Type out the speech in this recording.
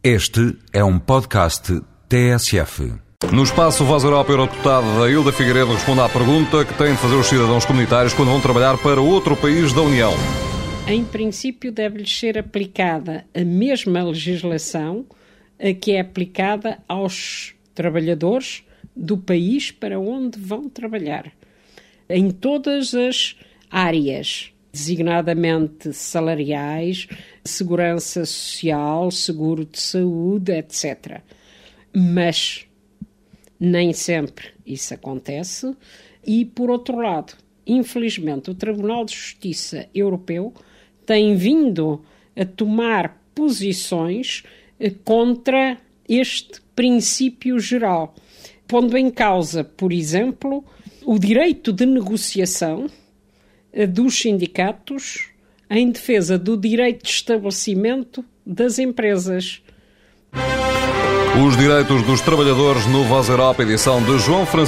Este é um podcast TSF. No espaço Voz Europa, Eurodeputada Hilda Figueiredo responde à pergunta que têm de fazer os cidadãos comunitários quando vão trabalhar para outro país da União. Em princípio, deve-lhes ser aplicada a mesma legislação a que é aplicada aos trabalhadores do país para onde vão trabalhar. Em todas as áreas designadamente salariais, segurança social, seguro de saúde, etc. Mas nem sempre isso acontece, e, por outro lado, infelizmente, o Tribunal de Justiça Europeu tem vindo a tomar posições eh, contra este princípio geral, pondo em causa, por exemplo, o direito de negociação dos sindicatos em defesa do direito de estabelecimento das empresas. Os direitos dos trabalhadores no Voz Europa, edição de João Francisco.